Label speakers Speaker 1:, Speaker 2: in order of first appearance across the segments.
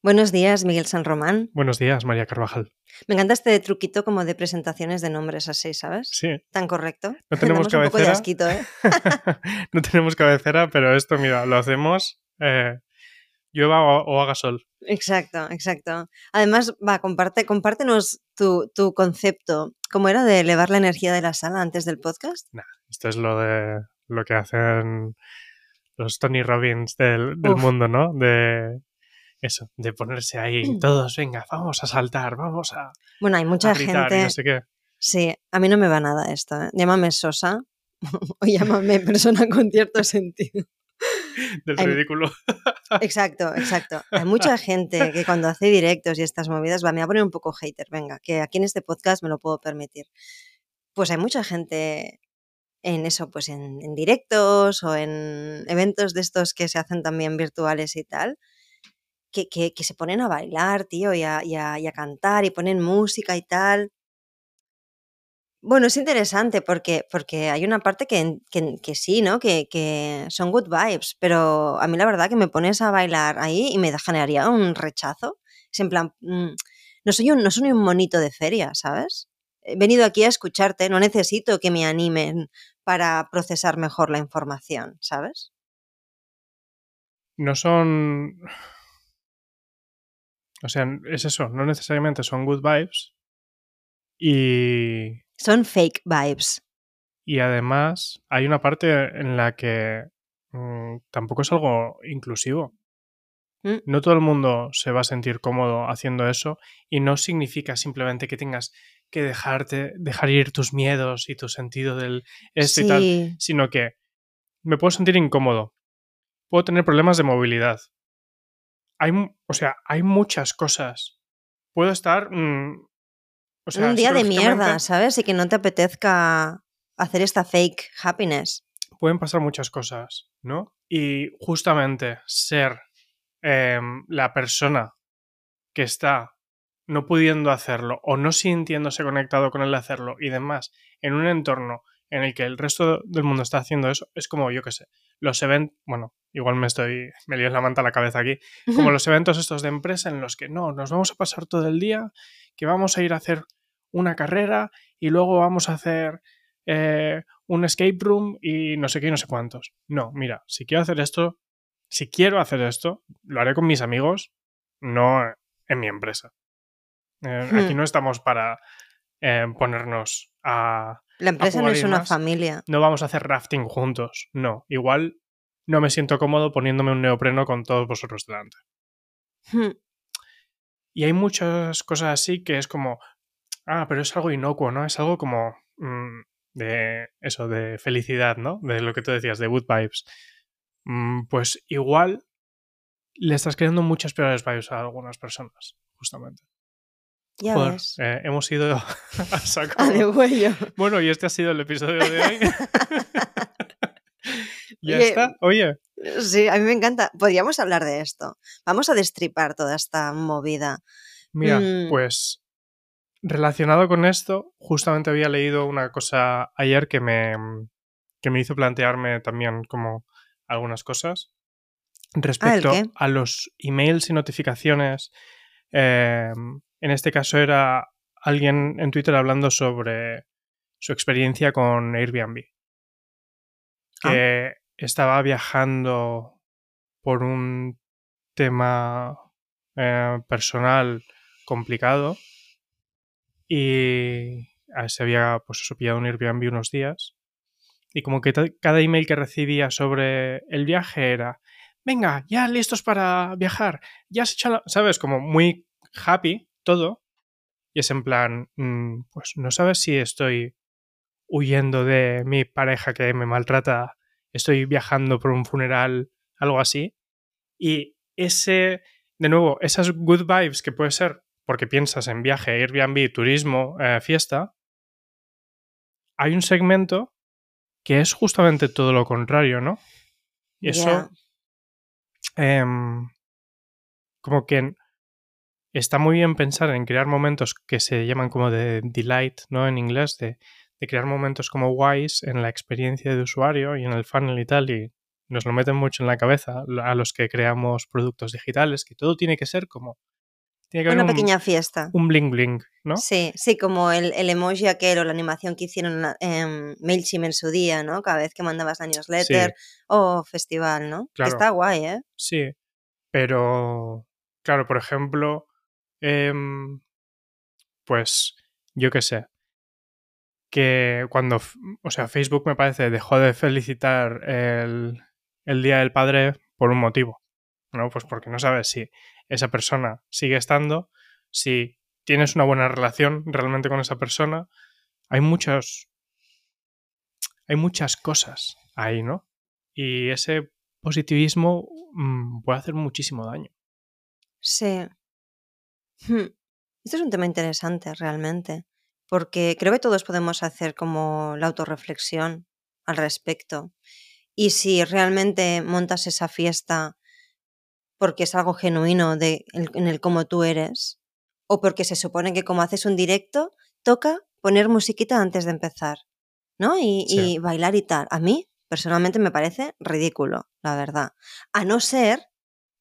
Speaker 1: Buenos días, Miguel San Román.
Speaker 2: Buenos días, María Carvajal.
Speaker 1: Me encanta este truquito como de presentaciones de nombres así, ¿sabes?
Speaker 2: Sí.
Speaker 1: Tan correcto.
Speaker 2: No tenemos
Speaker 1: Damos un poco de
Speaker 2: cabecera.
Speaker 1: asquito, ¿eh?
Speaker 2: no tenemos cabecera, pero esto, mira, lo hacemos eh, llueva o, o haga sol.
Speaker 1: Exacto, exacto. Además, va, comparte, compártenos tu, tu concepto. ¿Cómo era de elevar la energía de la sala antes del podcast?
Speaker 2: Esto es lo de lo que hacen los Tony Robbins del, del mundo, ¿no? De eso, de ponerse ahí, todos, venga, vamos a saltar, vamos a,
Speaker 1: Bueno, hay mucha gente.
Speaker 2: no sé qué.
Speaker 1: Sí, a mí no me va nada esto. ¿eh? Llámame sosa o llámame persona con cierto sentido.
Speaker 2: Del
Speaker 1: Hay-
Speaker 2: ridículo.
Speaker 1: Exacto, exacto. Hay mucha gente que cuando hace directos y estas movidas, va, me voy a poner un poco hater, venga, que aquí en este podcast me lo puedo permitir. Pues hay mucha gente en eso, pues en, en directos o en eventos de estos que se hacen también virtuales y tal, que, se ponen a bailar, tío, y a, a- a cantar y ponen música y tal. Bueno, es interesante porque, porque hay una parte que, que, sí, ¿no? Que, son good vibes, pero a mí la verdad que me pones a bailar ahí y me generaría un rechazo. Es en plan, mm, no soy no soy un monito de feria, ¿sabes? He venido aquí a escucharte, no necesito que me animen para procesar mejor la información, ¿sabes?
Speaker 2: No son. O sea, es eso, no necesariamente son good vibes. Y,
Speaker 1: Son fake vibes.
Speaker 2: y además hay una parte en la que mm, tampoco es algo inclusivo.
Speaker 1: Mm.
Speaker 2: No todo el mundo se va a sentir cómodo haciendo eso y no significa simplemente que tengas que dejarte, dejar ir tus miedos y tu sentido del esto y tal, sino que me puedo sentir incómodo, puedo tener problemas de movilidad. Hay, o sea, hay muchas cosas. Puedo estar, mm, o sea,
Speaker 1: un día de mierda, ¿sabes? Y que no te apetezca hacer esta fake happiness.
Speaker 2: Pueden pasar muchas cosas, ¿no? Y justamente ser em, la persona que está no pudiendo hacerlo o no sintiéndose conectado con el hacerlo y demás en un entorno en el que el resto del mundo está haciendo eso, es como, yo qué sé, los eventos, bueno, igual me estoy, me lío en la manta la cabeza aquí, como los eventos estos de empresa en los que no, nos vamos a pasar todo el día, que vamos a ir a hacer una carrera y luego vamos a hacer eh, un escape room y no sé qué y no sé cuántos. No, mira, si quiero hacer esto, si quiero hacer esto, lo haré con mis amigos, no en mi empresa. Eh, Aquí no estamos para eh, ponernos a...
Speaker 1: La empresa no es una familia.
Speaker 2: No vamos a hacer rafting juntos, no. Igual no me siento cómodo poniéndome un neopreno con todos vosotros delante.
Speaker 1: Hmm.
Speaker 2: Y hay muchas cosas así que es como, ah, pero es algo inocuo, ¿no? Es algo como mm, de eso, de felicidad, ¿no? De lo que tú decías, de good vibes. Mm, pues igual le estás creando muchas peores vibes a algunas personas, justamente.
Speaker 1: Ya ves.
Speaker 2: eh, hemos ido a saco.
Speaker 1: Ah, de huello.
Speaker 2: Bueno, y este ha sido el episodio de hoy. ya
Speaker 1: Oye,
Speaker 2: está. Oye,
Speaker 1: Sí, a mí me encanta. Podríamos hablar de esto. Vamos a destripar toda esta movida.
Speaker 2: Mira,
Speaker 1: Mm.
Speaker 2: pues relacionado con esto, justamente había leído una cosa ayer que me, que me hizo plantearme también como algunas cosas respecto
Speaker 1: qué?
Speaker 2: a los emails y notificaciones. Eh, en este caso era alguien en Twitter hablando sobre su experiencia con Airbnb.
Speaker 1: Ah.
Speaker 2: Que estaba viajando por un tema eh, personal complicado y ah, se había pues pillado un Airbnb unos días y como que cada email que recibía sobre el viaje era venga, ya listos para viajar, ya se echa la-", ¿sabes? Como muy happy todo y es en plan, mm, pues no sabes si estoy huyendo de mi pareja que me maltrata, estoy viajando por un funeral, algo así y ese, de nuevo, esas good vibes que puede ser porque piensas en viaje, Airbnb, turismo, eh, fiesta, hay un segmento que es justamente todo lo contrario, ¿no? Y eso, em, como que está muy bien pensar en crear momentos que se llaman como de delight, ¿no? En inglés, de, de crear momentos como guays en la experiencia de usuario y en el funnel y tal, y nos lo meten mucho en la cabeza a los que creamos productos digitales, que todo tiene que ser como... Tiene que haber
Speaker 1: Una
Speaker 2: un,
Speaker 1: pequeña fiesta.
Speaker 2: un bling bling, ¿no?
Speaker 1: Sí, sí, como el, el emoji aquel o la animación que hicieron en- en MailChimp en su día, ¿no? Cada vez que mandabas la newsletter o festival, ¿no?
Speaker 2: Claro.
Speaker 1: Está guay, ¿eh?
Speaker 2: Sí, pero claro, por ejemplo, em, pues yo qué sé, que cuando, o sea, Facebook me parece dejó de felicitar el, el Día del Padre por un motivo, ¿no? Pues porque no sabes si esa persona sigue estando, si tienes una buena relación realmente con esa persona, hay muchos, hay muchas cosas ahí, ¿no? Y ese positivismo mm, puede hacer muchísimo daño.
Speaker 1: Sí. Hmm. Esto es un tema interesante realmente, porque creo que todos podemos hacer como la autorreflexión al respecto. Y si realmente montas esa fiesta porque es algo genuino de, en el cómo tú eres, o porque se supone que como haces un directo, toca poner musiquita antes de empezar, ¿no? Y,
Speaker 2: Sí.
Speaker 1: y bailar y tal. A mí, personalmente, me parece ridículo, la verdad. A no ser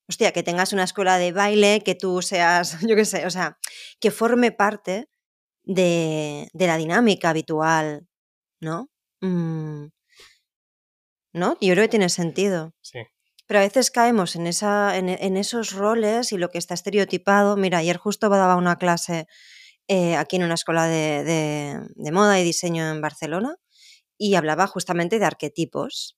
Speaker 1: hostia, que tengas una escuela de baile, que tú seas, yo qué sé, o sea, que forme parte de, de la dinámica habitual, ¿no? Mm, ¿No? Yo creo que tiene sentido.
Speaker 2: Sí.
Speaker 1: Pero a veces caemos en, esa, en, en esos roles y lo que está estereotipado. Mira, ayer justo daba una clase eh, aquí en una escuela de, de- de moda y diseño en Barcelona y hablaba justamente de arquetipos.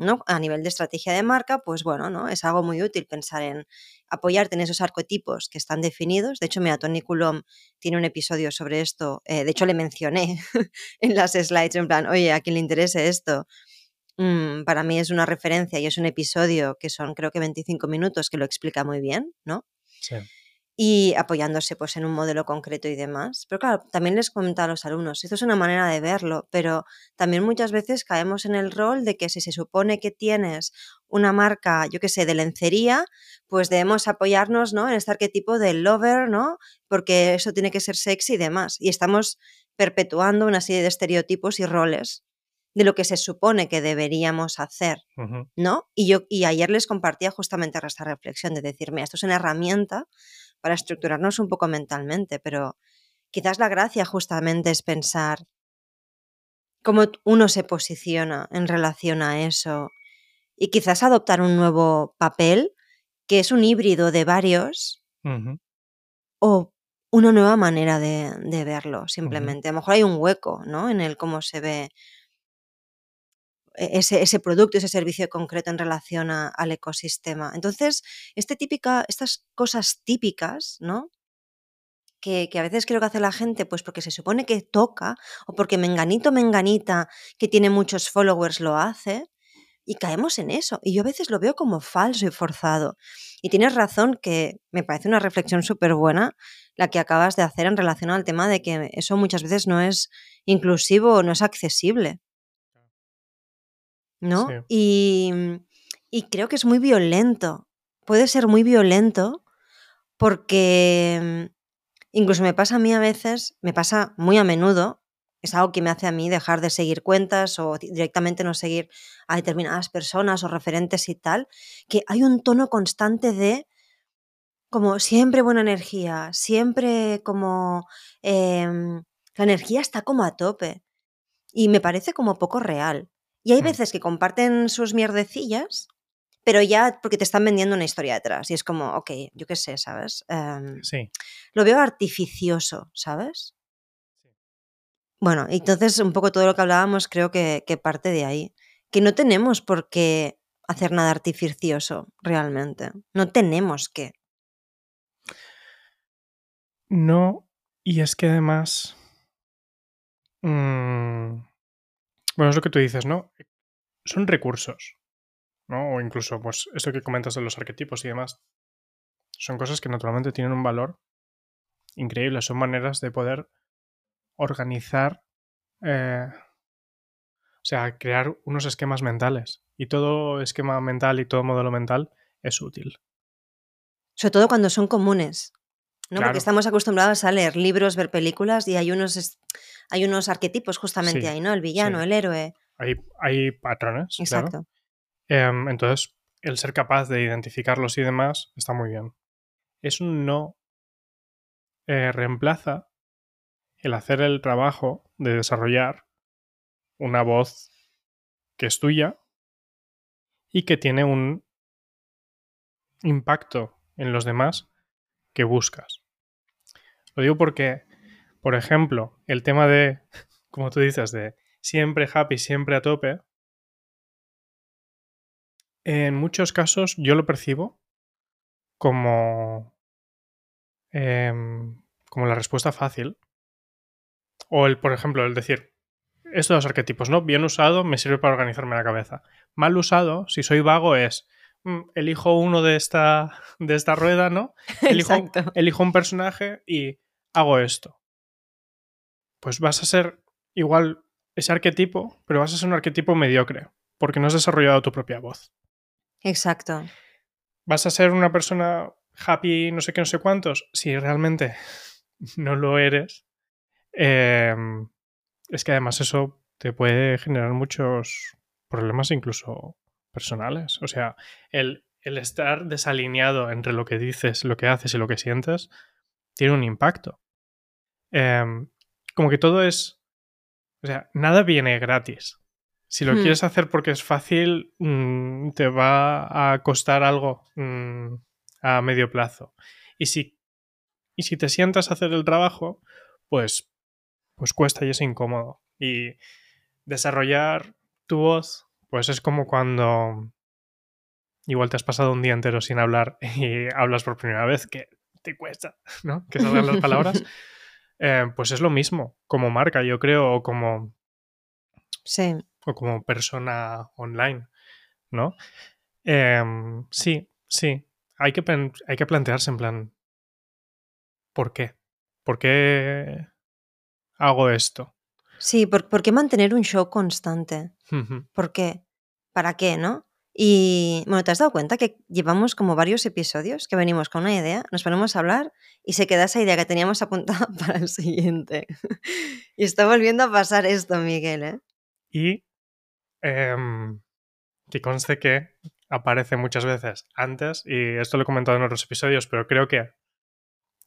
Speaker 1: ¿No? A nivel de estrategia de marca, pues bueno, ¿no? Es algo muy útil pensar en apoyarte en esos arquetipos que están definidos. De hecho, mira, Tony Coulomb tiene un episodio sobre esto. eh, de hecho, le mencioné en las slides en plan, oye, a quien le interese esto, mm, para mí es una referencia y es un episodio que son creo que 25 minutos que lo explica muy bien, ¿no?
Speaker 2: Sí.
Speaker 1: Y apoyándose pues en un modelo concreto y demás. Pero claro, también les comentaba a los alumnos, esto es una manera de verlo, pero también muchas veces caemos en el rol de que si se supone que tienes una marca, yo qué sé, de lencería, pues debemos apoyarnos, ¿no? En este arquetipo del lover, ¿no? Porque eso tiene que ser sexy y demás. Y estamos perpetuando una serie de estereotipos y roles de lo que se supone que deberíamos hacer. ¿no? Y yo y ayer les compartía justamente esta reflexión de decir, mira, esto es una herramienta para estructurarnos un poco mentalmente, pero quizás la gracia justamente es pensar cómo uno se posiciona en relación a eso y quizás adoptar un nuevo papel que es un híbrido de varios o una nueva manera de, de verlo, simplemente. A lo mejor hay un hueco, ¿no? En el cómo se ve ese, ese producto, ese servicio concreto en relación al ecosistema. Entonces, este típica, estas cosas típicas, ¿no? Que, que a veces creo que hace la gente, pues porque se supone que toca, o porque menganito, menganita, que tiene muchos followers, lo hace, y caemos en eso. Y yo a veces lo veo como falso y forzado. Y tienes razón que me parece una reflexión súper buena la que acabas de hacer en relación al tema de que eso muchas veces no es inclusivo no es accesible. ¿No?
Speaker 2: Sí.
Speaker 1: Y, y creo que es muy violento. Puede ser muy violento porque incluso me pasa a mí a veces, me pasa muy a menudo, es algo que me hace a mí dejar de seguir cuentas o di- directamente no seguir a determinadas personas o referentes y tal, que hay un tono constante de como siempre buena energía, siempre como em, la energía está como a tope y me parece como poco real. Y hay
Speaker 2: Mm.
Speaker 1: veces que comparten sus mierdecillas, pero ya porque te están vendiendo una historia detrás. Y es como, ok, yo qué sé, ¿sabes? Em,
Speaker 2: Sí.
Speaker 1: lo veo artificioso, ¿sabes? Bueno, entonces un poco todo lo que hablábamos creo que, que parte de ahí. Que no tenemos por qué hacer nada artificioso realmente. No tenemos que.
Speaker 2: No, y es que además. mm, bueno, es lo que tú dices, ¿no? Son recursos, ¿no? O incluso, pues, esto que comentas de los arquetipos y demás. Son cosas que naturalmente tienen un valor increíble. Son maneras de poder organizar. eh, o sea, crear unos esquemas mentales. Y todo esquema mental y todo modelo mental es útil.
Speaker 1: Sobre todo cuando son comunes. ¿No?
Speaker 2: Claro.
Speaker 1: Porque estamos acostumbrados a leer libros, ver películas y hay unos, hay unos arquetipos justamente
Speaker 2: Sí,
Speaker 1: ahí, ¿no? El villano,
Speaker 2: sí.
Speaker 1: el héroe.
Speaker 2: Hay, hay patrones, claro.
Speaker 1: Exacto.
Speaker 2: Em, entonces, el ser capaz de identificarlos y demás está muy bien. Eso no eh, reemplaza el hacer el trabajo de desarrollar una voz que es tuya y que tiene un impacto en los demás que buscas. Lo digo porque, por ejemplo, el tema de, como tú dices, de siempre happy, siempre a tope, en muchos casos yo lo percibo como, em, como la respuesta fácil. O el, por ejemplo, el decir, estos dos arquetipos, ¿no? Bien usado me sirve para organizarme la cabeza. Mal usado, si soy vago, es mm, elijo uno de esta, de esta rueda, ¿no? Elijo, elijo un personaje y hago esto. Pues vas a ser igual ese arquetipo, pero vas a ser un arquetipo mediocre, porque no has desarrollado tu propia voz.
Speaker 1: Exacto.
Speaker 2: Vas a ser una persona happy, no sé qué, no sé cuántos, si realmente no lo eres. Em, es que además eso te puede generar muchos problemas incluso personales. O sea, el, el estar desalineado entre lo que dices, lo que haces y lo que sientes tiene un impacto. Em, como que todo es... O sea, nada viene gratis. Si lo hmm. quieres hacer porque es fácil, mm, te va a costar algo mm, a medio plazo. Y si, y si te sientas a hacer el trabajo, pues, pues cuesta y es incómodo. Y desarrollar tu voz, pues es como cuando igual te has pasado un día entero sin hablar y hablas por primera vez, que te cuesta, ¿no? Que salgan las palabras. Eh, pues es lo mismo, como marca, yo creo, o como.
Speaker 1: Sí.
Speaker 2: O como persona online, ¿no? Em, sí, sí. Hay que, hay que plantearse en plan. ¿Por qué? ¿Por qué hago esto?
Speaker 1: Sí, ¿por, qué mantener un show constante? ¿Por qué? ¿Para qué, no? Y bueno, ¿te has dado cuenta que llevamos como varios episodios que venimos con una idea, nos ponemos a hablar y se queda esa idea que teníamos apuntada para el siguiente? y está volviendo a pasar esto, Miguel, ¿eh?
Speaker 2: Y em, que conste que aparece muchas veces antes, y esto lo he comentado en otros episodios, pero creo que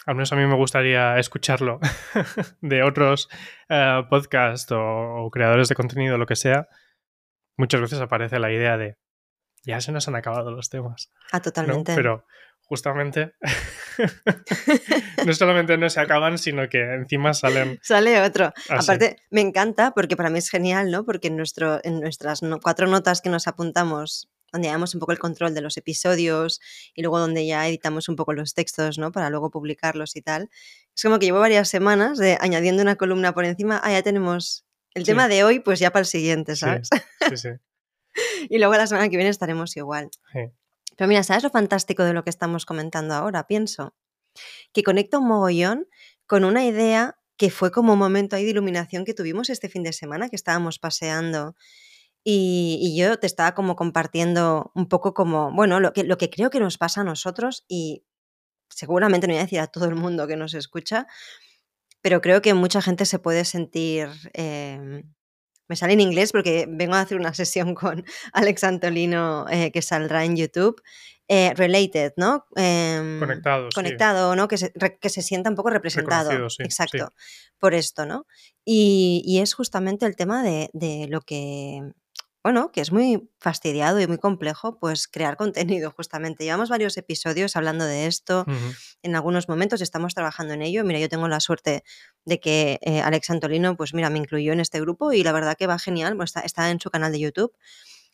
Speaker 2: al menos a mí me gustaría escucharlo de otros eh, podcasts o, creadores de contenido, lo que sea. Muchas veces aparece la idea de ya se nos han acabado los temas.
Speaker 1: Ah, totalmente.
Speaker 2: Pero justamente no solamente no se acaban, sino que encima salen.
Speaker 1: Sale otro. Aparte, me encanta porque para mí es genial, ¿no? Porque en, nuestro, en nuestras cuatro notas que nos apuntamos, donde damos un poco el control de los episodios y luego donde ya editamos un poco los textos, ¿no? Para luego publicarlos y tal. Es como que llevo varias semanas de añadiendo una columna por encima. Ah, ya tenemos el tema de hoy, pues ya para el siguiente, ¿sabes? sí. sí. Y luego la semana que viene estaremos igual. Pero mira, ¿sabes lo fantástico de lo que estamos comentando ahora? Pienso que conecta un mogollón con una idea que fue como un momento ahí de iluminación que tuvimos este fin de semana, que estábamos paseando. Y, yo te estaba como compartiendo un poco como, bueno, lo que, lo que creo que nos pasa a nosotros y seguramente no voy a decir a todo el mundo que nos escucha, pero creo que mucha gente se puede sentir em, me sale en inglés porque vengo a hacer una sesión con Alex Antolino eh, que saldrá en YouTube. Eh, related, ¿no?
Speaker 2: Em, conectado.
Speaker 1: Conectado, ¿no? Que se, que se, sienta un poco representado. Exacto. Por esto, ¿no? Y, y, es justamente el tema de, de lo que bueno, que es muy fastidiado y muy complejo, pues crear contenido justamente. Llevamos varios episodios hablando de esto, en algunos momentos estamos trabajando en ello. Mira, yo tengo la suerte de que eh, Alex Antolino, pues mira, me incluyó en este grupo y la verdad que va genial, pues está, en su canal de YouTube.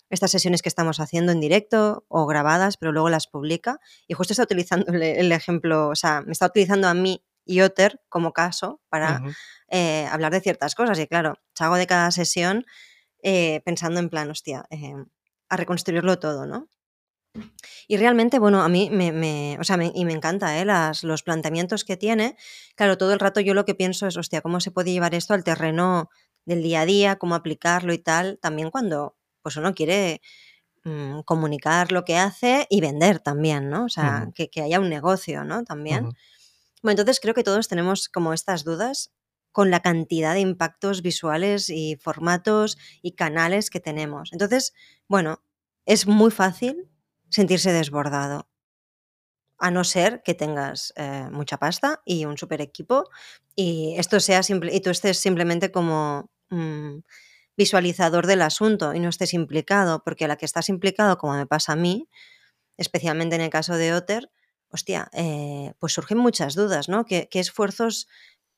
Speaker 1: Estas sesiones que estamos haciendo en directo o grabadas, pero luego las publica. Y justo está utilizando el, ejemplo, o sea, me está utilizando a mí y Otter como caso para eh, hablar de ciertas cosas. Y claro, hago de cada sesión eh, pensando en plan, hostia, eh, a reconstruirlo todo, ¿no? Y realmente, bueno, a mí me, o sea, y me encanta ¿eh? los planteamientos que tiene. Claro, todo el rato yo lo que pienso es, hostia, ¿cómo se puede llevar esto al terreno del día a día? ¿Cómo aplicarlo y tal? También cuando pues uno quiere mm, comunicar lo que hace y vender también, ¿no? O sea, que, haya un negocio, ¿no? También. Bueno, entonces creo que todos tenemos como estas dudas con la cantidad de impactos visuales y formatos y canales que tenemos. Entonces, bueno, es muy fácil sentirse desbordado. A no ser que tengas eh, mucha pasta y un super equipo y esto sea simple y tú estés simplemente como mm, visualizador del asunto y no estés implicado, porque a la que estás implicado, como me pasa a mí, especialmente en el caso de Otter, hostia, eh, pues surgen muchas dudas, ¿no? ¿Qué, ¿Qué, esfuerzos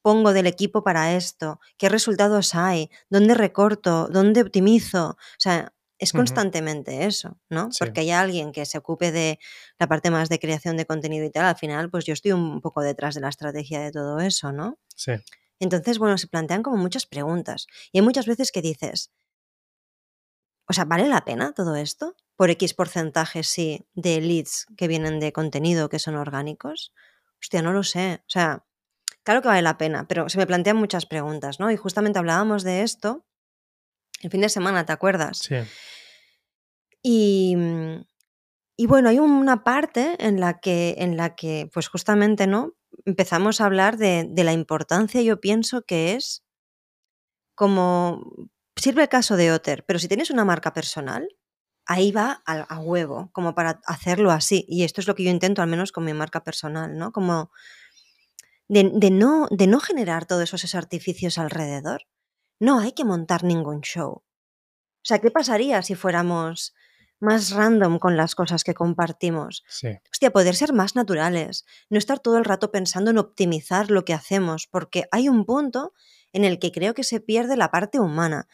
Speaker 1: pongo del equipo para esto? ¿Qué resultados hay? ¿Dónde recorto? ¿Dónde optimizo? O sea, es constantemente eso, ¿no?
Speaker 2: Sí.
Speaker 1: Porque hay alguien que se ocupe de la parte más de creación de contenido y tal, al final, pues yo estoy un poco detrás de la estrategia de todo eso, ¿no?
Speaker 2: Sí.
Speaker 1: Entonces, bueno, se plantean como muchas preguntas. Y hay muchas veces que dices, o sea, ¿vale la pena todo esto? Por X porcentaje, sí, de leads que vienen de contenido que son orgánicos. Hostia, no lo sé. O sea, claro que vale la pena, pero se me plantean muchas preguntas, ¿no? Y justamente hablábamos de esto el fin de semana, ¿te acuerdas?
Speaker 2: Sí.
Speaker 1: Y, y bueno, hay una parte en la que, en la que pues justamente, ¿no? Empezamos a hablar de, de la importancia, yo pienso que es como sirve el caso de Otter, pero si tienes una marca personal, ahí va a, a, huevo, como para hacerlo así. Y esto es lo que yo intento, al menos con mi marca personal, ¿no? Como de, de no, de no generar todos esos artificios alrededor. No hay que montar ningún show. O sea, ¿qué pasaría si fuéramos más random con las cosas que compartimos?
Speaker 2: Sí.
Speaker 1: Hostia, poder ser más naturales, no estar todo el rato pensando en optimizar lo que hacemos, porque hay un punto en el que creo que se pierde la parte humana.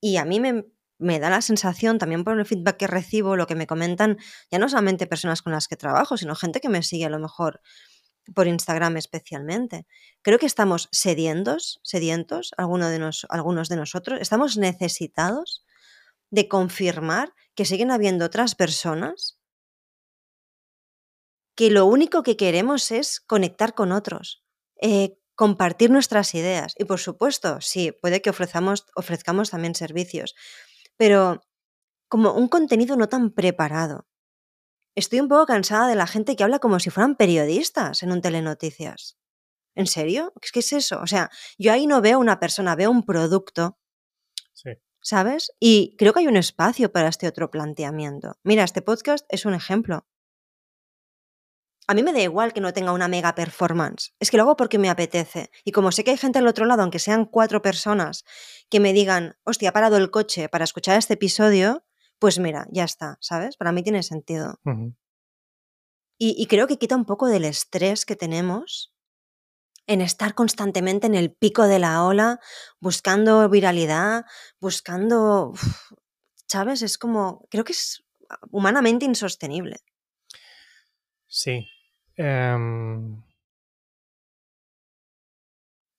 Speaker 1: Y a mí me, me da la sensación, también por el feedback que recibo, lo que me comentan, ya no solamente personas con las que trabajo, sino gente que me sigue a lo mejor por Instagram especialmente. Creo que estamos sedientos, sedientos, alguno de nos, algunos de nosotros, estamos necesitados de confirmar que siguen habiendo otras personas que lo único que queremos es conectar con otros, eh, compartir nuestras ideas. Y por supuesto, sí, puede que ofrezcamos, ofrezcamos también servicios, pero como un contenido no tan preparado. Estoy un poco cansada de la gente que habla como si fueran periodistas en un telenoticias. ¿En serio? ¿Qué es eso? O sea, yo ahí no veo una persona, veo un producto.
Speaker 2: Sí.
Speaker 1: ¿Sabes? Y creo que hay un espacio para este otro planteamiento. Mira, este podcast es un ejemplo. A mí me da igual que no tenga una mega performance. Es que lo hago porque me apetece. Y como sé que hay gente al otro lado, aunque sean cuatro personas, que me digan, hostia, ha parado el coche para escuchar este episodio, pues mira, ya está, ¿sabes? Para mí tiene sentido.
Speaker 2: Uh -huh.
Speaker 1: y, y, creo que quita un poco del estrés que tenemos en estar constantemente en el pico de la ola, buscando viralidad, buscando, ¿sabes? Es como, creo que es humanamente insostenible.
Speaker 2: Sí. Um,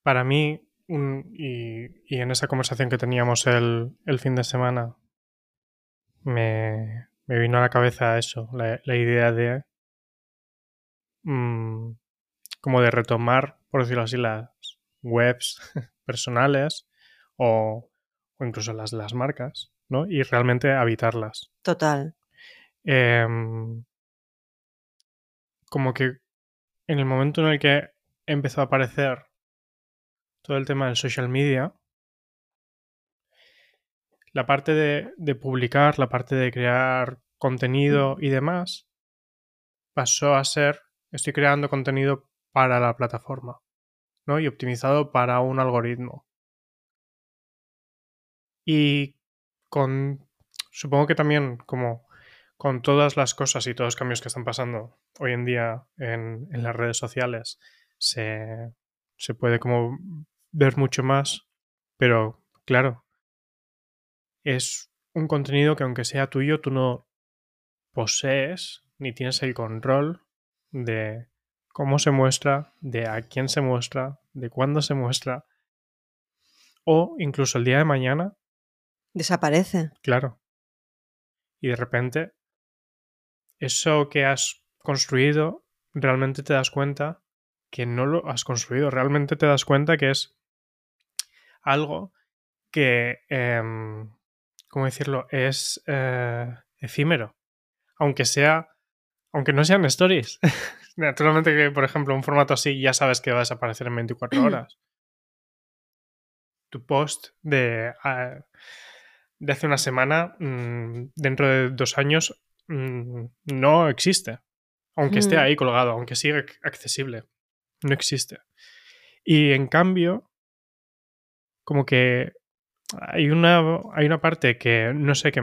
Speaker 2: para mí, un, y, y, en esa conversación que teníamos el, el fin de semana, me, me, vino a la cabeza eso, la, la idea de um, como de retomar, por decirlo así, las webs personales o, o incluso las las marcas, ¿no? Y realmente habitarlas.
Speaker 1: Total.
Speaker 2: Eh, como que en el momento en el que empezó a aparecer todo el tema del social media, la parte de, de publicar, la parte de crear contenido y demás, pasó a ser, estoy creando contenido para la plataforma, ¿no? Y optimizado para un algoritmo. Y con, supongo que también como con todas las cosas y todos los cambios que están pasando hoy en día en, en las redes sociales, se, se, puede como ver mucho más, pero claro, es un contenido que aunque sea tuyo, tú no posees ni tienes el control de cómo se muestra, de a quién se muestra, de cuándo se muestra, o incluso el día de mañana.
Speaker 1: Desaparece.
Speaker 2: Claro. Y de repente eso que has construido, realmente te das cuenta que no lo has construido, realmente te das cuenta que es algo que, eh, ¿cómo decirlo?, es eh, efímero, aunque sea, aunque no sean stories. Naturalmente que, por ejemplo, un formato así ya sabes que va a desaparecer en 24 horas. tu post de, uh, de hace una semana, mm, dentro de dos años, mm, no existe. Aunque esté
Speaker 1: Mm.
Speaker 2: ahí colgado, aunque siga ac- accesible. No existe. Y en cambio, como que hay una, hay una parte que no sé, que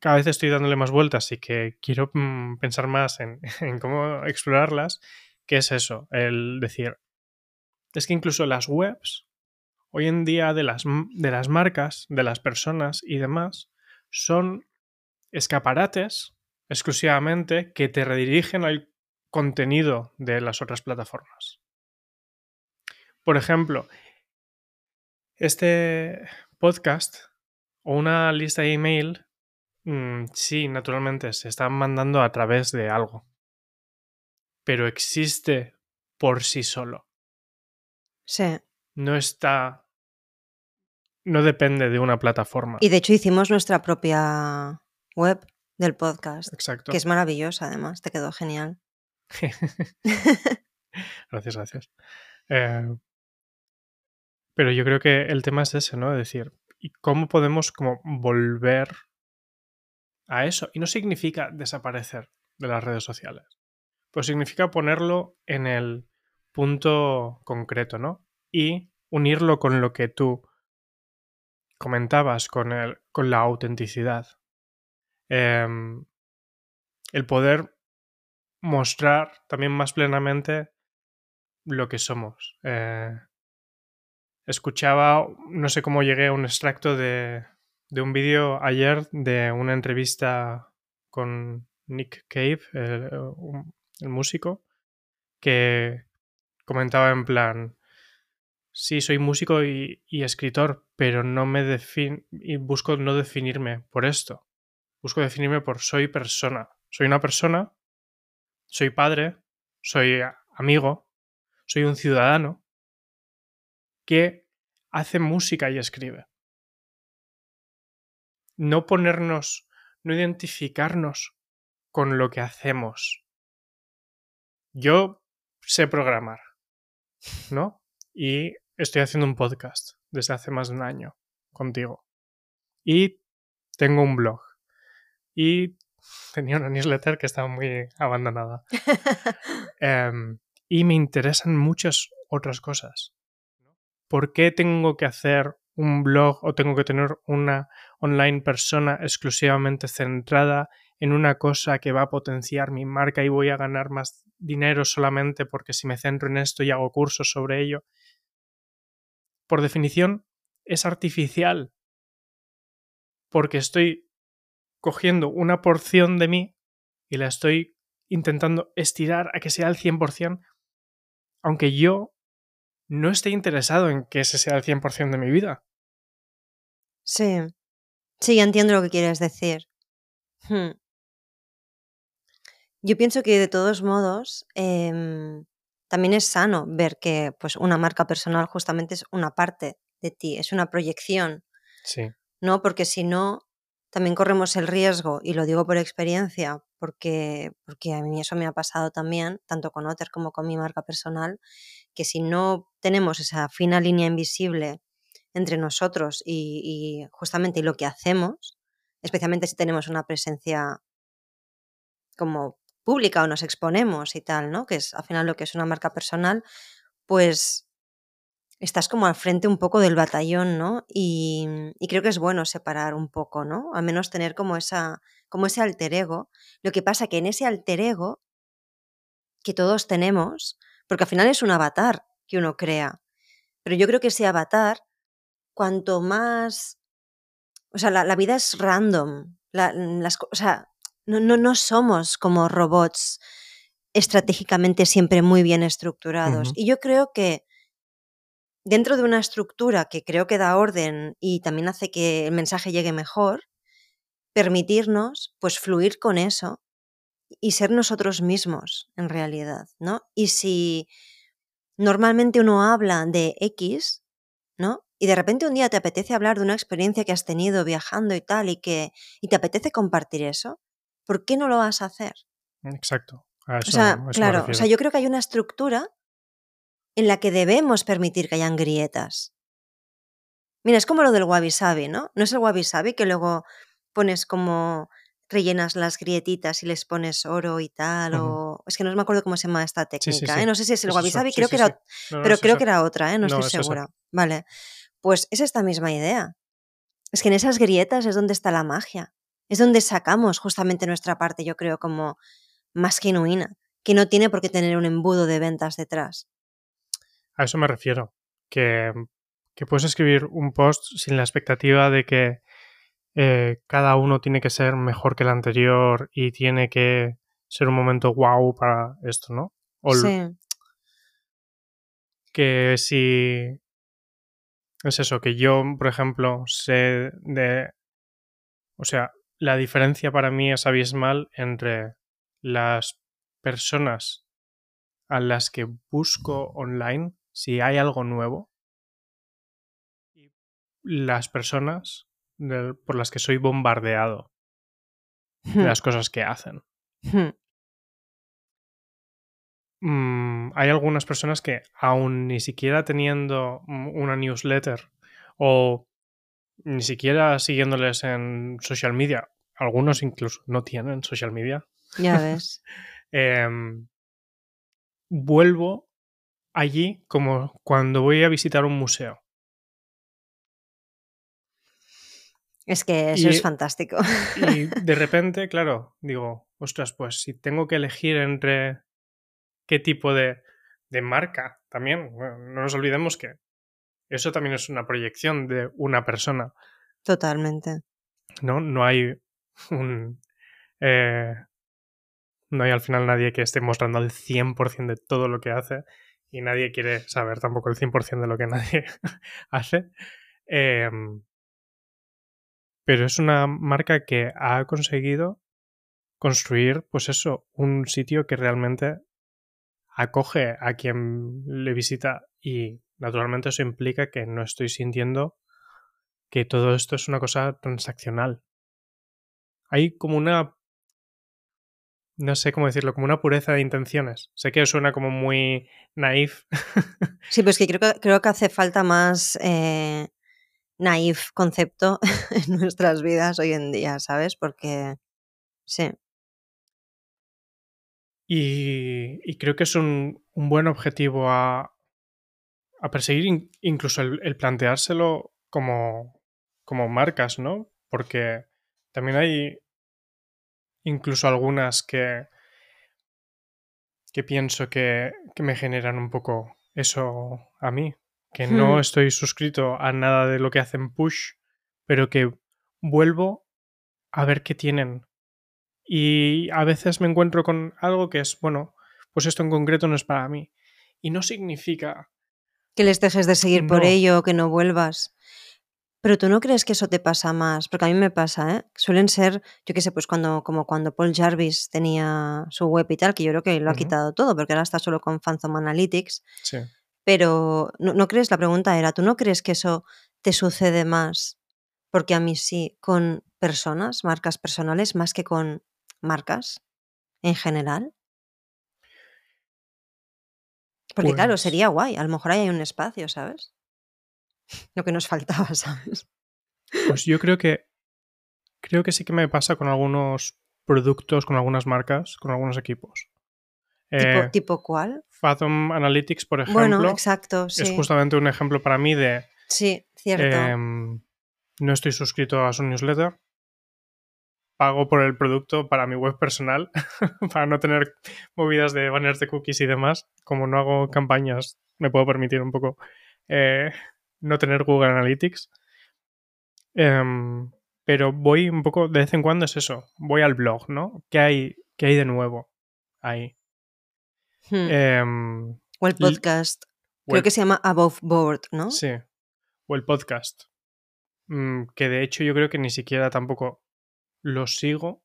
Speaker 2: cada vez estoy dándole más vueltas y que quiero mm, pensar más en, cómo explorarlas, que es eso, el decir, es que incluso las webs, hoy en día de las, de las marcas, de las personas y demás, son escaparates exclusivamente que te redirigen al contenido de las otras plataformas. Por ejemplo, este podcast o una lista de email, mm, sí, naturalmente se están mandando a través de algo, pero existe por sí solo.
Speaker 1: Sí.
Speaker 2: No está. No depende de una plataforma.
Speaker 1: Y de hecho hicimos nuestra propia web del podcast,
Speaker 2: Exacto.
Speaker 1: que es maravillosa además, te quedó genial.
Speaker 2: gracias, gracias. Eh, pero yo creo que el tema es ese, ¿no? Es decir, ¿y cómo podemos como volver a eso? Y no significa desaparecer de las redes sociales. Pues significa ponerlo en el punto concreto, ¿no? Y unirlo con lo que tú comentabas, con, el, con la autenticidad. Em, el poder mostrar también más plenamente lo que somos. Eh, escuchaba, no sé cómo llegué a un extracto de, de un vídeo ayer de una entrevista con Nick Cave, el, músico, que comentaba en plan, sí, soy músico y, y escritor, pero no me defin y busco no definirme por esto. Busco definirme por soy persona. Soy una persona, soy padre, soy amigo, soy un ciudadano que hace música y escribe. No ponernos, no identificarnos con lo que hacemos. Yo sé programar, ¿no? Y estoy haciendo un podcast desde hace más de un año contigo. Y tengo un blog. Y tenía una newsletter que estaba muy abandonada. Em, y me interesan muchas otras cosas. ¿Por qué tengo que hacer un blog o tengo que tener una online persona exclusivamente centrada en una cosa que va a potenciar mi marca y voy a ganar más dinero solamente porque si me centro en esto y hago cursos sobre ello? Por definición, es artificial. Porque estoy cogiendo una porción de mí y la estoy intentando estirar a que sea al 100%, aunque yo no esté interesado en que ese sea el 100% de mi vida.
Speaker 1: Sí. Sí, ya entiendo lo que quieres decir. Hmm. Yo pienso que de todos modos em, también es sano ver que pues, una marca personal justamente es una parte de ti, es una proyección,
Speaker 2: Sí,
Speaker 1: ¿no? Porque si no, también corremos el riesgo, y lo digo por experiencia, porque, porque a mí eso me ha pasado también, tanto con Otter como con mi marca personal, que si no tenemos esa fina línea invisible entre nosotros y, justamente lo que hacemos, especialmente si tenemos una presencia como pública o nos exponemos y tal, ¿no? Que es al final lo que es una marca personal, pues estás como al frente un poco del batallón, ¿no? Y, y creo que es bueno separar un poco, ¿no? Al menos tener como esa, como ese alter ego. Lo que pasa que en ese alter ego que todos tenemos, porque al final es un avatar que uno crea, pero yo creo que ese avatar, cuanto más, o sea, la, la vida es random, la- las, o sea, no, no, no somos como robots estratégicamente siempre muy bien estructurados. Y yo creo que dentro de una estructura que creo que da orden y también hace que el mensaje llegue mejor, permitirnos pues fluir con eso y ser nosotros mismos en realidad, ¿no? Y si normalmente uno habla de X, ¿no? Y de repente un día te apetece hablar de una experiencia que has tenido viajando y tal y que y te apetece compartir eso, ¿por qué no lo vas a hacer?
Speaker 2: exacto. A eso,
Speaker 1: O sea,
Speaker 2: a eso me
Speaker 1: claro, o sea, yo creo que hay una estructura en la que debemos permitir que hayan grietas. Mira, es como lo del wabi sabi, ¿no? ¿No es el wabi sabi que luego pones como rellenas las grietitas y les pones oro y tal? O es que no me acuerdo cómo se llama esta
Speaker 2: Sí, sí,
Speaker 1: técnica,
Speaker 2: sí.
Speaker 1: ¿eh? No sé si es el
Speaker 2: Es
Speaker 1: wabi
Speaker 2: eso.
Speaker 1: sabi,
Speaker 2: Sí,
Speaker 1: creo que era,
Speaker 2: No,
Speaker 1: pero creo que era otra, ¿eh? No,
Speaker 2: No,
Speaker 1: estoy segura. Vale. Pues es esta misma idea. Es que en esas grietas es donde está la magia. Es donde sacamos justamente nuestra parte, yo creo, como más genuina, que no tiene por qué tener un embudo de ventas detrás.
Speaker 2: A eso me refiero. Que, que puedes escribir un post sin la expectativa de que eh, cada uno tiene que ser mejor que el anterior y tiene que ser un momento wow para esto, ¿no? O
Speaker 1: Sí,
Speaker 2: que si es eso, que yo, por ejemplo, sé de... O sea, la diferencia para mí es abismal entre las personas a las que busco online si hay algo nuevo y las personas por las que soy bombardeado de
Speaker 1: Hmm,
Speaker 2: las cosas que hacen.
Speaker 1: hmm,
Speaker 2: Mm, hay algunas personas que aún ni siquiera teniendo mm, una newsletter o ni siquiera siguiéndoles en social media, algunos incluso no tienen social media,
Speaker 1: ya ves.
Speaker 2: em, vuelvo allí como cuando voy a visitar un museo.
Speaker 1: Es que eso
Speaker 2: Y-
Speaker 1: es fantástico.
Speaker 2: Y de repente, claro, digo, ostras, pues si tengo que elegir entre qué tipo de, de marca también, bueno, no nos olvidemos que eso también es una proyección de una persona,
Speaker 1: Totalmente.
Speaker 2: ¿no? No hay un... eh, no hay al final nadie que esté mostrando el 100% de todo lo que hace y nadie quiere saber tampoco el 100% de lo que nadie hace. Em, pero es una marca que ha conseguido construir, pues eso, un sitio que realmente acoge a quien le visita y naturalmente eso implica que no estoy sintiendo que todo esto es una cosa transaccional. Hay como una no sé cómo decirlo, como una pureza de intenciones. Sé que suena como muy naif.
Speaker 1: Sí, pues que creo que, creo que hace falta más eh, naif concepto en nuestras vidas hoy en día, ¿sabes? Porque sí,
Speaker 2: y, y creo que es un, un buen objetivo a, a perseguir, in- incluso el, el planteárselo como, como marcas, ¿no? Porque también hay incluso algunas que, que pienso que, que me generan un poco eso a mí. Que no estoy suscrito a nada de lo que hacen push, pero que vuelvo a ver qué tienen. Y a veces me encuentro con algo que es, bueno, pues esto en concreto no es para mí. Y no significa
Speaker 1: que les dejes de seguir por ello, que no vuelvas. Pero tú no crees que eso te pasa más, porque a mí me pasa, ¿eh? Suelen ser, yo qué sé, pues cuando, como cuando Paul Jarvis tenía su web y tal, que yo creo que lo ha quitado todo, porque ahora está solo con Phantom Analytics.
Speaker 2: Sí.
Speaker 1: Pero ¿no, no crees? La pregunta era, ¿tú no crees que eso te sucede más? Porque a mí sí, con personas, marcas personales, más que con marcas en general. Porque claro,
Speaker 2: Pues-
Speaker 1: sería guay, a lo mejor ahí hay un espacio, ¿sabes? Lo que nos faltaba, ¿sabes?
Speaker 2: Pues yo creo que creo que sí que me pasa con algunos productos, con algunas marcas, con algunos equipos.
Speaker 1: ¿Tipo,
Speaker 2: Eh,
Speaker 1: ¿tipo cuál?
Speaker 2: Fathom Analytics, por ejemplo,
Speaker 1: Bueno, exacto,
Speaker 2: es justamente un ejemplo para mí de
Speaker 1: Sí, cierto.
Speaker 2: em, no estoy suscrito a su newsletter, pago por el producto para mi web personal, para no tener movidas de banners de cookies y demás. Como no hago campañas, me puedo permitir un poco eh, no tener Google Analytics. Em, pero voy un poco, de vez en cuando es eso, voy al blog, ¿no? ¿Qué hay, qué hay de nuevo ahí?
Speaker 1: Hmm.
Speaker 2: Em,
Speaker 1: o el podcast. Creo
Speaker 2: el-
Speaker 1: que se llama Above Board, ¿no?
Speaker 2: Sí. O el podcast. Mm, que de hecho yo creo que ni siquiera tampoco lo sigo.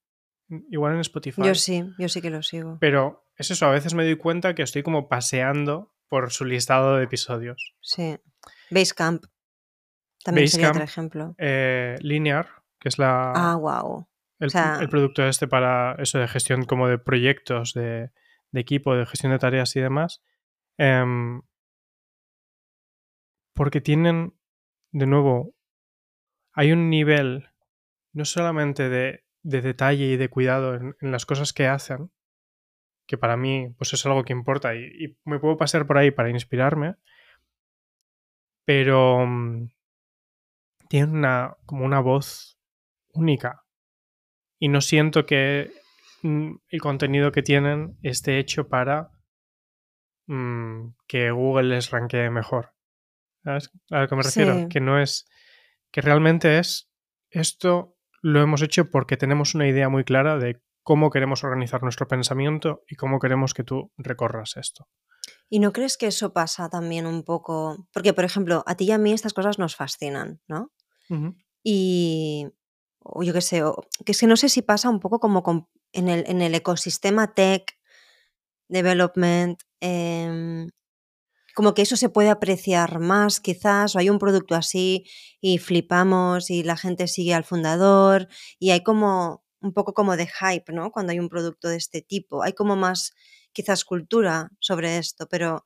Speaker 2: Igual en Spotify.
Speaker 1: Yo sí, yo sí que lo sigo.
Speaker 2: Pero es eso, a veces me doy cuenta que estoy como paseando por su listado de episodios.
Speaker 1: Sí. Basecamp. También sería otro ejemplo.
Speaker 2: Eh, Linear, que es la,
Speaker 1: Ah, wow.
Speaker 2: el,
Speaker 1: o sea-
Speaker 2: el producto este para eso de gestión como de proyectos, de, de equipo, de gestión de tareas y demás. em, porque tienen de nuevo, hay un nivel no solamente de, de detalle y de cuidado en, las cosas que hacen, que para mí pues es algo que importa y, me puedo pasar por ahí para inspirarme, pero um, tienen una, como una voz única. Y no siento que mm, el contenido que tienen esté hecho para mmm, que Google les ranquee mejor. ¿Sabes? A lo que me refiero.
Speaker 1: Sí.
Speaker 2: Que no es. Que realmente es. Esto lo hemos hecho porque tenemos una idea muy clara de cómo queremos organizar nuestro pensamiento y cómo queremos que tú recorras esto.
Speaker 1: ¿Y no crees que eso pasa también un poco? Porque, por ejemplo, a ti y a mí estas cosas nos fascinan, ¿no?
Speaker 2: Uh -huh.
Speaker 1: Y, o yo qué sé, o, que es que no sé si pasa un poco como con, en, el, en, el, ecosistema tech, development, eh, como que eso se puede apreciar más quizás, o hay un producto así y flipamos y la gente sigue al fundador y hay como un poco como de hype, ¿no? Cuando hay un producto de este tipo, hay como más quizás cultura sobre esto, pero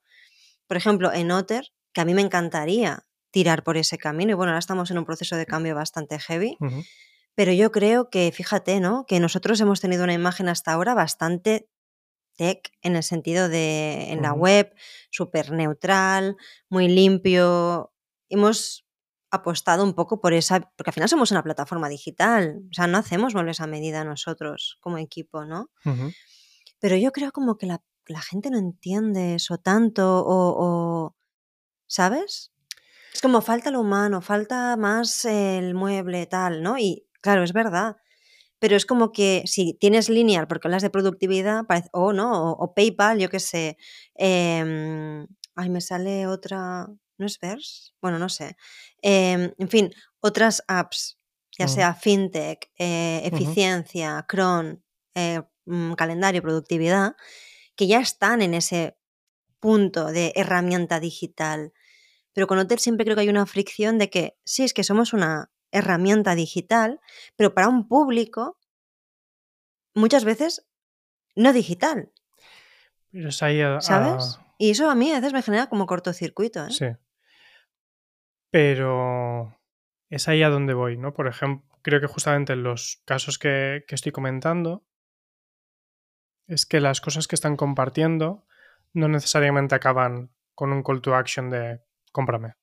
Speaker 1: por ejemplo en Otter, que a mí me encantaría tirar por ese camino y bueno, ahora estamos en un proceso de cambio bastante heavy,
Speaker 2: Uh -huh.
Speaker 1: Pero yo creo que, fíjate, ¿no? Que nosotros hemos tenido una imagen hasta ahora bastante tech en el sentido de en
Speaker 2: Uh
Speaker 1: la web, súper neutral, muy limpio. Hemos apostado un poco por esa, porque al final somos una plataforma digital, o sea, no hacemos muebles a medida nosotros como equipo, ¿no?
Speaker 2: Uh -huh.
Speaker 1: Pero yo creo como que la, la gente no entiende eso tanto o, o, ¿sabes? Es como falta lo humano, falta más el mueble, tal, ¿no? Y claro, es verdad. Pero es como que si tienes lineal, porque hablas de productividad, parece, o no, o, o, PayPal, yo qué sé. Eh, ay, me sale otra. ¿No es Verse? Bueno, no sé. Eh, en fin, otras apps, ya uh -huh. sea fintech, eh, eficiencia, uh -huh. cron, eh, mm, calendario, productividad, que ya están en ese punto de herramienta digital. Pero con Otter siempre creo que hay una fricción de que sí, es que somos una herramienta digital, pero para un público muchas veces no digital.
Speaker 2: Pero es ahí a,
Speaker 1: ¿Sabes?
Speaker 2: A...
Speaker 1: Y eso a mí a veces me genera como cortocircuito. ¿eh?
Speaker 2: Sí. Pero es ahí a donde voy, ¿no? Por ejemplo, creo que justamente en los casos que, que estoy comentando, es que las cosas que están compartiendo no necesariamente acaban con un call to action de cómprame.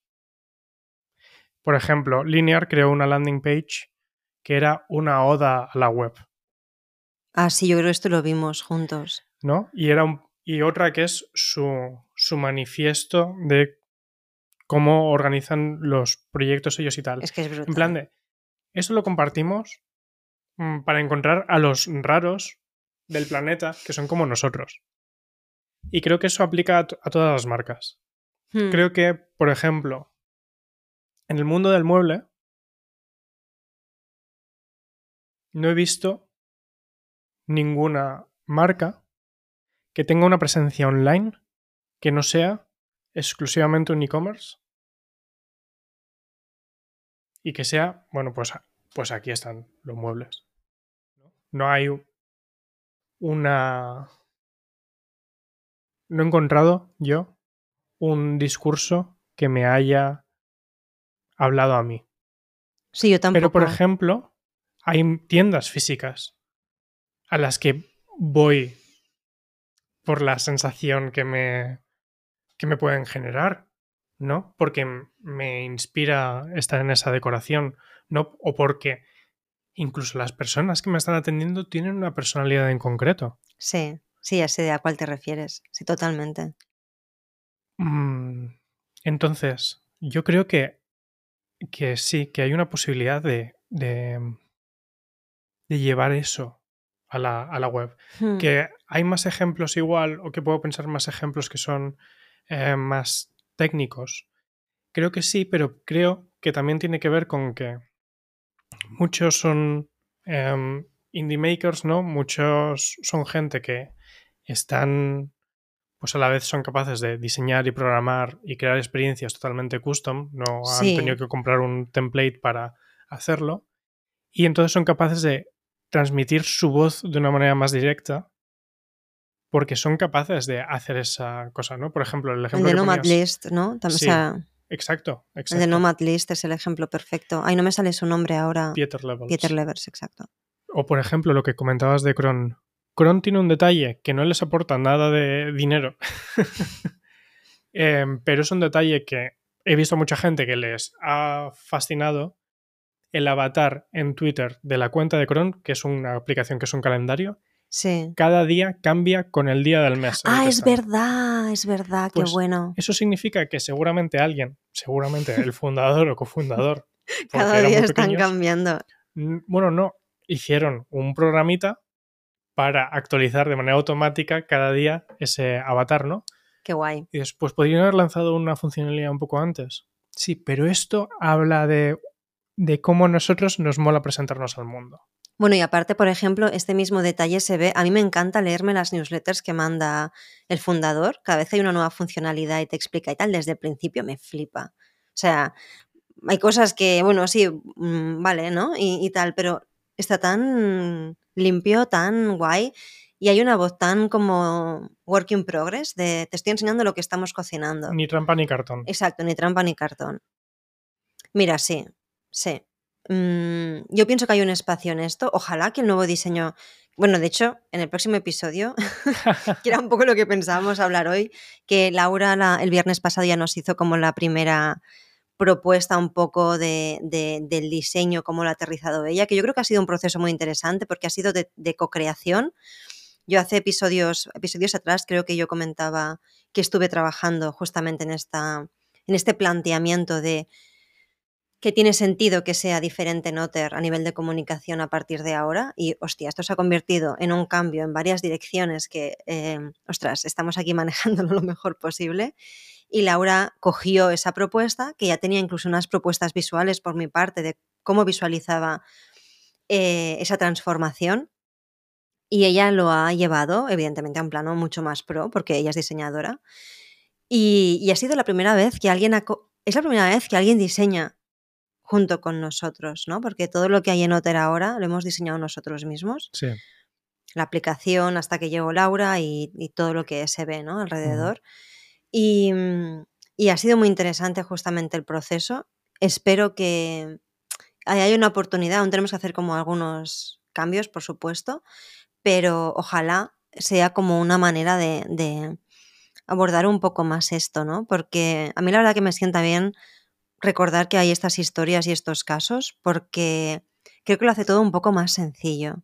Speaker 2: Por ejemplo, Linear creó una landing page que era una oda a la web.
Speaker 1: Ah, sí, yo creo que esto lo vimos juntos.
Speaker 2: ¿No? Y, era un, y otra que es su, su manifiesto de cómo organizan los proyectos ellos y tal.
Speaker 1: Es que es brutal.
Speaker 2: En plan de, eso lo compartimos mmm, para encontrar a los raros del planeta que son como nosotros. Y creo que eso aplica a, a todas las marcas. Hmm. Creo que, por ejemplo, en el mundo del mueble, no he visto ninguna marca que tenga una presencia online que no sea exclusivamente un e-commerce y que sea, bueno, pues, pues aquí están los muebles. No hay una... No he encontrado yo un discurso que me haya hablado a mí.
Speaker 1: Sí, yo tampoco.
Speaker 2: Pero, por ejemplo, hay tiendas físicas a las que voy por la sensación que me, que me pueden generar, ¿no? Porque me inspira estar en esa decoración, ¿no? O porque incluso las personas que me están atendiendo tienen una personalidad en concreto.
Speaker 1: Sí, sí, ya sé a cuál te refieres. Sí, totalmente.
Speaker 2: Mm, entonces, yo creo que, que sí, que hay una posibilidad de, de, de llevar eso a la, a la web. Hmm. Que hay más ejemplos igual, o que puedo pensar más ejemplos que son eh, más técnicos. Creo que sí, pero creo que también tiene que ver con que muchos son eh, indie makers, ¿no? Muchos son gente que están, pues a la vez son capaces de diseñar y programar y crear experiencias totalmente custom, no
Speaker 1: Sí.
Speaker 2: han tenido que comprar un template para hacerlo. Y entonces son capaces de transmitir su voz de una manera más directa porque son capaces de hacer esa cosa, ¿no? Por ejemplo, el
Speaker 1: El
Speaker 2: ejemplo
Speaker 1: de
Speaker 2: que
Speaker 1: Nomad
Speaker 2: ponías-
Speaker 1: List, ¿no? También,
Speaker 2: Sí.
Speaker 1: o sea,
Speaker 2: Exacto,
Speaker 1: El
Speaker 2: exacto.
Speaker 1: de Nomad List es el ejemplo perfecto. Ay, no me sale su nombre ahora.
Speaker 2: Pieter Levels.
Speaker 1: Pieter Levers, exacto.
Speaker 2: O por ejemplo, lo que comentabas de Cron. Cron tiene un detalle que no les aporta nada de dinero. Em, pero es un detalle que he visto mucha gente que les ha fascinado. El avatar en Twitter de la cuenta de Cron, que es una aplicación que es un calendario,
Speaker 1: Sí.
Speaker 2: cada día cambia con el día del mes.
Speaker 1: Ah, es verdad, es verdad, qué
Speaker 2: Pues,
Speaker 1: bueno.
Speaker 2: Eso significa que seguramente alguien, seguramente el fundador o cofundador,
Speaker 1: Cada día están
Speaker 2: pequeños,
Speaker 1: cambiando.
Speaker 2: Bueno, no. Hicieron un programita para actualizar de manera automática cada día ese avatar, ¿no?
Speaker 1: Qué guay.
Speaker 2: Y después podrían haber lanzado una funcionalidad un poco antes. Sí, pero esto habla de, de cómo nosotros nos mola presentarnos al mundo.
Speaker 1: Bueno, y aparte, por ejemplo, este mismo detalle se ve. A mí me encanta leerme las newsletters que manda el fundador. Cada vez hay una nueva funcionalidad y te explica y tal. Desde el principio me flipa. O sea, hay cosas que, bueno, sí, mm, vale, ¿no? Y, y tal, pero está tan limpio, tan guay. Y hay una voz tan como work in progress de te estoy enseñando lo que estamos cocinando.
Speaker 2: Ni trampa ni cartón.
Speaker 1: Exacto, ni trampa ni cartón. Mira, sí, sí. Mm, yo pienso que hay un espacio en esto. Ojalá que el nuevo diseño. Bueno, de hecho, en el próximo episodio, que era un poco lo que pensábamos hablar hoy, que Laura la- el viernes pasado ya nos hizo como la primera propuesta un poco de, de- del diseño, cómo lo ha aterrizado ella, que yo creo que ha sido un proceso muy interesante porque ha sido de, de co-creación. Yo hace episodios, episodios atrás creo que yo comentaba que estuve trabajando justamente en, esta, en este planteamiento de que tiene sentido que sea diferente Noter a nivel de comunicación a partir de ahora. Y, hostia, esto se ha convertido en un cambio en varias direcciones que, eh, ostras, estamos aquí manejándolo lo mejor posible. Y Laura cogió esa propuesta, que ya tenía incluso unas propuestas visuales por mi parte de cómo visualizaba eh, esa transformación. Y ella lo ha llevado, evidentemente, a un plano mucho más pro, porque ella es diseñadora. Y, y ha sido la primera vez que alguien es la primera vez que alguien diseña junto con nosotros, ¿no? Porque todo lo que hay en Otter ahora lo hemos diseñado nosotros mismos.
Speaker 2: Sí.
Speaker 1: La aplicación hasta que llegó Laura y, y todo lo que se ve, ¿no? Alrededor. mm, y ha sido muy interesante justamente el proceso. Espero que ahí hay una oportunidad. Aún tenemos que hacer como algunos cambios, por supuesto, pero ojalá sea como una manera de, de abordar un poco más esto, ¿no? Porque a mí la verdad que me sienta bien recordar que hay estas historias y estos casos, porque creo que lo hace todo un poco más sencillo.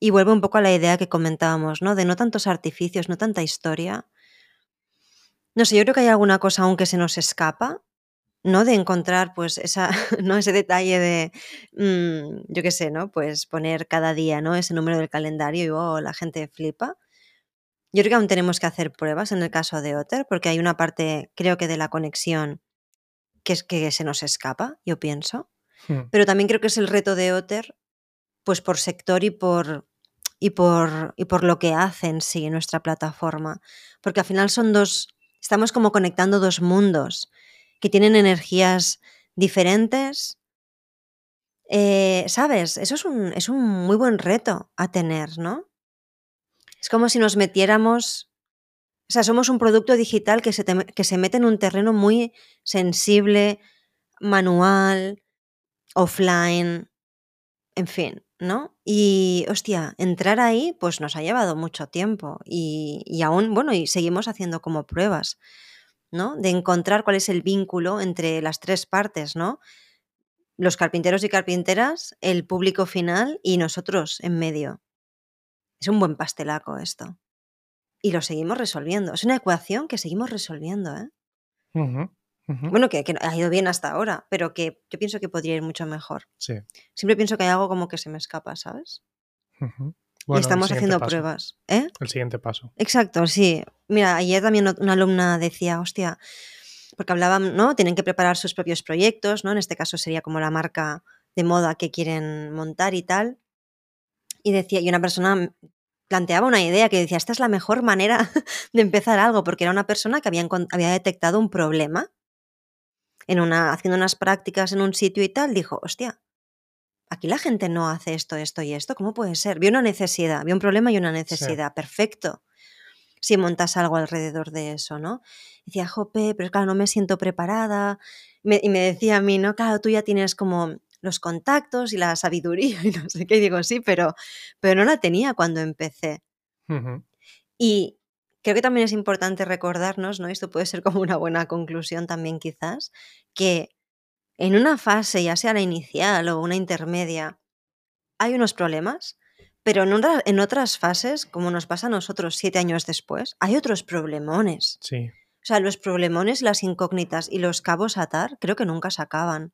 Speaker 1: Y vuelve un poco a la idea que comentábamos, ¿no? De no tantos artificios, no tanta historia. No sé, yo creo que hay alguna cosa aún que se nos escapa, ¿no? De encontrar, pues, esa, ¿no? Ese detalle de, mm, yo qué sé, ¿no? Pues poner cada día, ¿no? Ese número del calendario y oh, la gente flipa. Yo creo que aún tenemos que hacer pruebas en el caso de Otter, porque hay una parte, creo que de la conexión que es que se nos escapa, yo pienso.
Speaker 2: Hmm.
Speaker 1: Pero también creo que es el reto de Otter, pues por sector y por, y por, y por lo que hace en sí nuestra plataforma. Porque al final son dos, estamos como conectando dos mundos que tienen energías diferentes. Eh, ¿Sabes? Eso es un, es un muy buen reto a tener, ¿no? Es como si nos metiéramos, o sea, somos un producto digital que se, que se mete en un terreno muy sensible, manual, offline, en fin, ¿no? Y, hostia, entrar ahí pues nos ha llevado mucho tiempo y, y aún, bueno, y seguimos haciendo como pruebas, ¿no? De encontrar cuál es el vínculo entre las tres partes, ¿no? Los carpinteros y carpinteras, el público final y nosotros en medio. Es un buen pastelaco esto. Y lo seguimos resolviendo. Es una ecuación que seguimos resolviendo, ¿eh? Bueno, que, que ha ido bien hasta ahora, pero que yo pienso que podría ir mucho mejor.
Speaker 2: Sí.
Speaker 1: Siempre pienso que hay algo como que se me escapa, ¿sabes? Y
Speaker 2: Bueno,
Speaker 1: estamos haciendo
Speaker 2: paso.
Speaker 1: pruebas. ¿Eh?
Speaker 2: El siguiente paso.
Speaker 1: Exacto, sí. Mira, ayer también una alumna decía, hostia, porque hablaban, ¿no? Tienen que preparar sus propios proyectos, ¿no? En este caso sería como la marca de moda que quieren montar y tal. Y decía, y una persona planteaba una idea que decía, esta es la mejor manera de empezar algo, porque era una persona que había detectado un problema en una, haciendo unas prácticas en un sitio y tal, dijo, hostia, aquí la gente no hace esto, esto y esto, ¿cómo puede ser? Vio una necesidad, vio un problema y una necesidad, perfecto. si montas algo alrededor de eso, ¿no? decía, jope, pero claro, no me siento preparada. y me decía a mí, no, claro, tú ya tienes como los contactos y la sabiduría y no sé qué. Y digo, sí, pero, pero no la tenía cuando empecé. Y creo que también es importante recordarnos, ¿no? Esto puede ser como una buena conclusión también quizás, que en una fase, ya sea la inicial o una intermedia, hay unos problemas, pero en, en otras fases, como nos pasa a nosotros siete años después, hay otros problemones.
Speaker 2: Sí.
Speaker 1: O sea, los problemones, las incógnitas y los cabos a atar creo que nunca se acaban.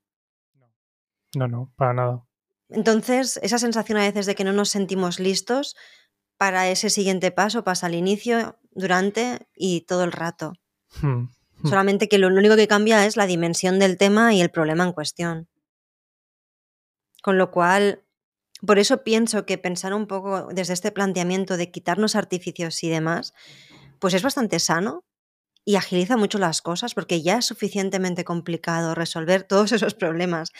Speaker 2: No, no, para nada.
Speaker 1: Entonces, esa sensación a veces de que no nos sentimos listos para ese siguiente paso pasa al inicio, durante y todo el rato. Hmm, hmm. Solamente que lo único que cambia es la dimensión del tema y el problema en cuestión. Con lo cual, por eso pienso que pensar un poco desde este planteamiento de quitarnos artificios y demás, pues es bastante sano y agiliza mucho las cosas porque ya es suficientemente complicado resolver todos esos problemas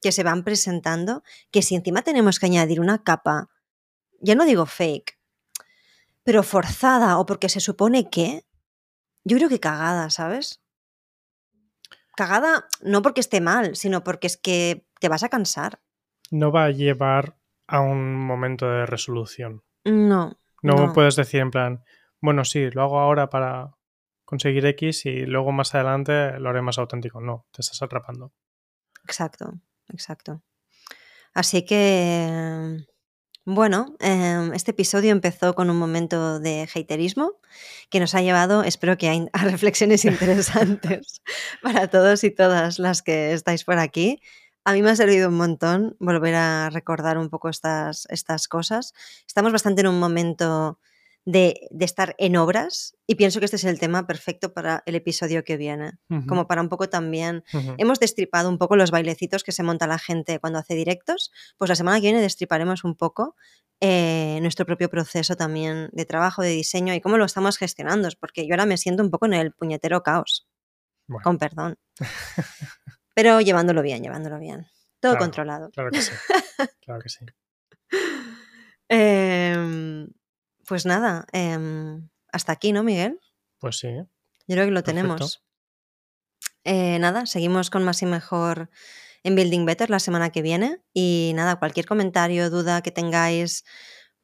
Speaker 1: que se van presentando, que si encima tenemos que añadir una capa, ya no digo fake, pero forzada o porque se supone que, yo creo que cagada, ¿sabes? Cagada no porque esté mal, sino porque es que te vas a cansar.
Speaker 2: No va a llevar a un momento de resolución.
Speaker 1: No.
Speaker 2: No, no. puedes decir en plan, bueno, sí, lo hago ahora para conseguir X y luego más adelante lo haré más auténtico. No, te estás atrapando.
Speaker 1: Exacto, exacto. Así que, bueno, em, este episodio empezó con un momento de haterismo que nos ha llevado, espero que a, reflexiones interesantes para todos y todas las que estáis por aquí. A mí me ha servido un montón volver a recordar un poco estas, estas cosas. Estamos bastante en un momento de, estar en obras y pienso que este es el tema perfecto para el episodio que viene, como para un poco también, hemos destripado un poco los bailecitos que se monta la gente cuando hace directos, pues la semana que viene destriparemos un poco eh, nuestro propio proceso también de trabajo, de diseño y cómo lo estamos gestionando, porque yo ahora me siento un poco en el puñetero caos, con perdón, pero llevándolo bien, llevándolo bien, todo controlado.
Speaker 2: Claro que sí, claro que sí.
Speaker 1: Em, pues nada, em, hasta aquí, ¿no, Miguel?
Speaker 2: Pues sí.
Speaker 1: Yo creo que lo tenemos. Eh, nada, seguimos con más y mejor en Building Better la semana que viene. Y nada, cualquier comentario, duda que tengáis,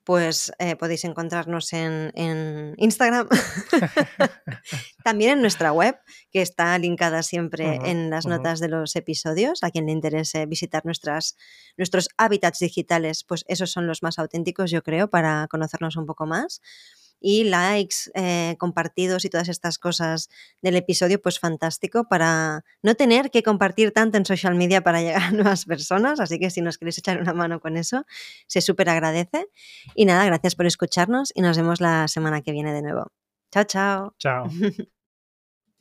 Speaker 1: pues eh, podéis encontrarnos en, Instagram, también en nuestra web, que está linkada siempre en las notas de los episodios. A quien le interese visitar nuestras, nuestros hábitats digitales, pues esos son los más auténticos, yo creo, para conocernos un poco más y likes, eh, compartidos y todas estas cosas del episodio, pues fantástico para no tener que compartir tanto en social media para llegar a nuevas personas. Así que si nos queréis echar una mano con eso, se súper agradece. Y nada, gracias por escucharnos y nos vemos la semana que viene de nuevo. Chao, chao.
Speaker 2: Chao.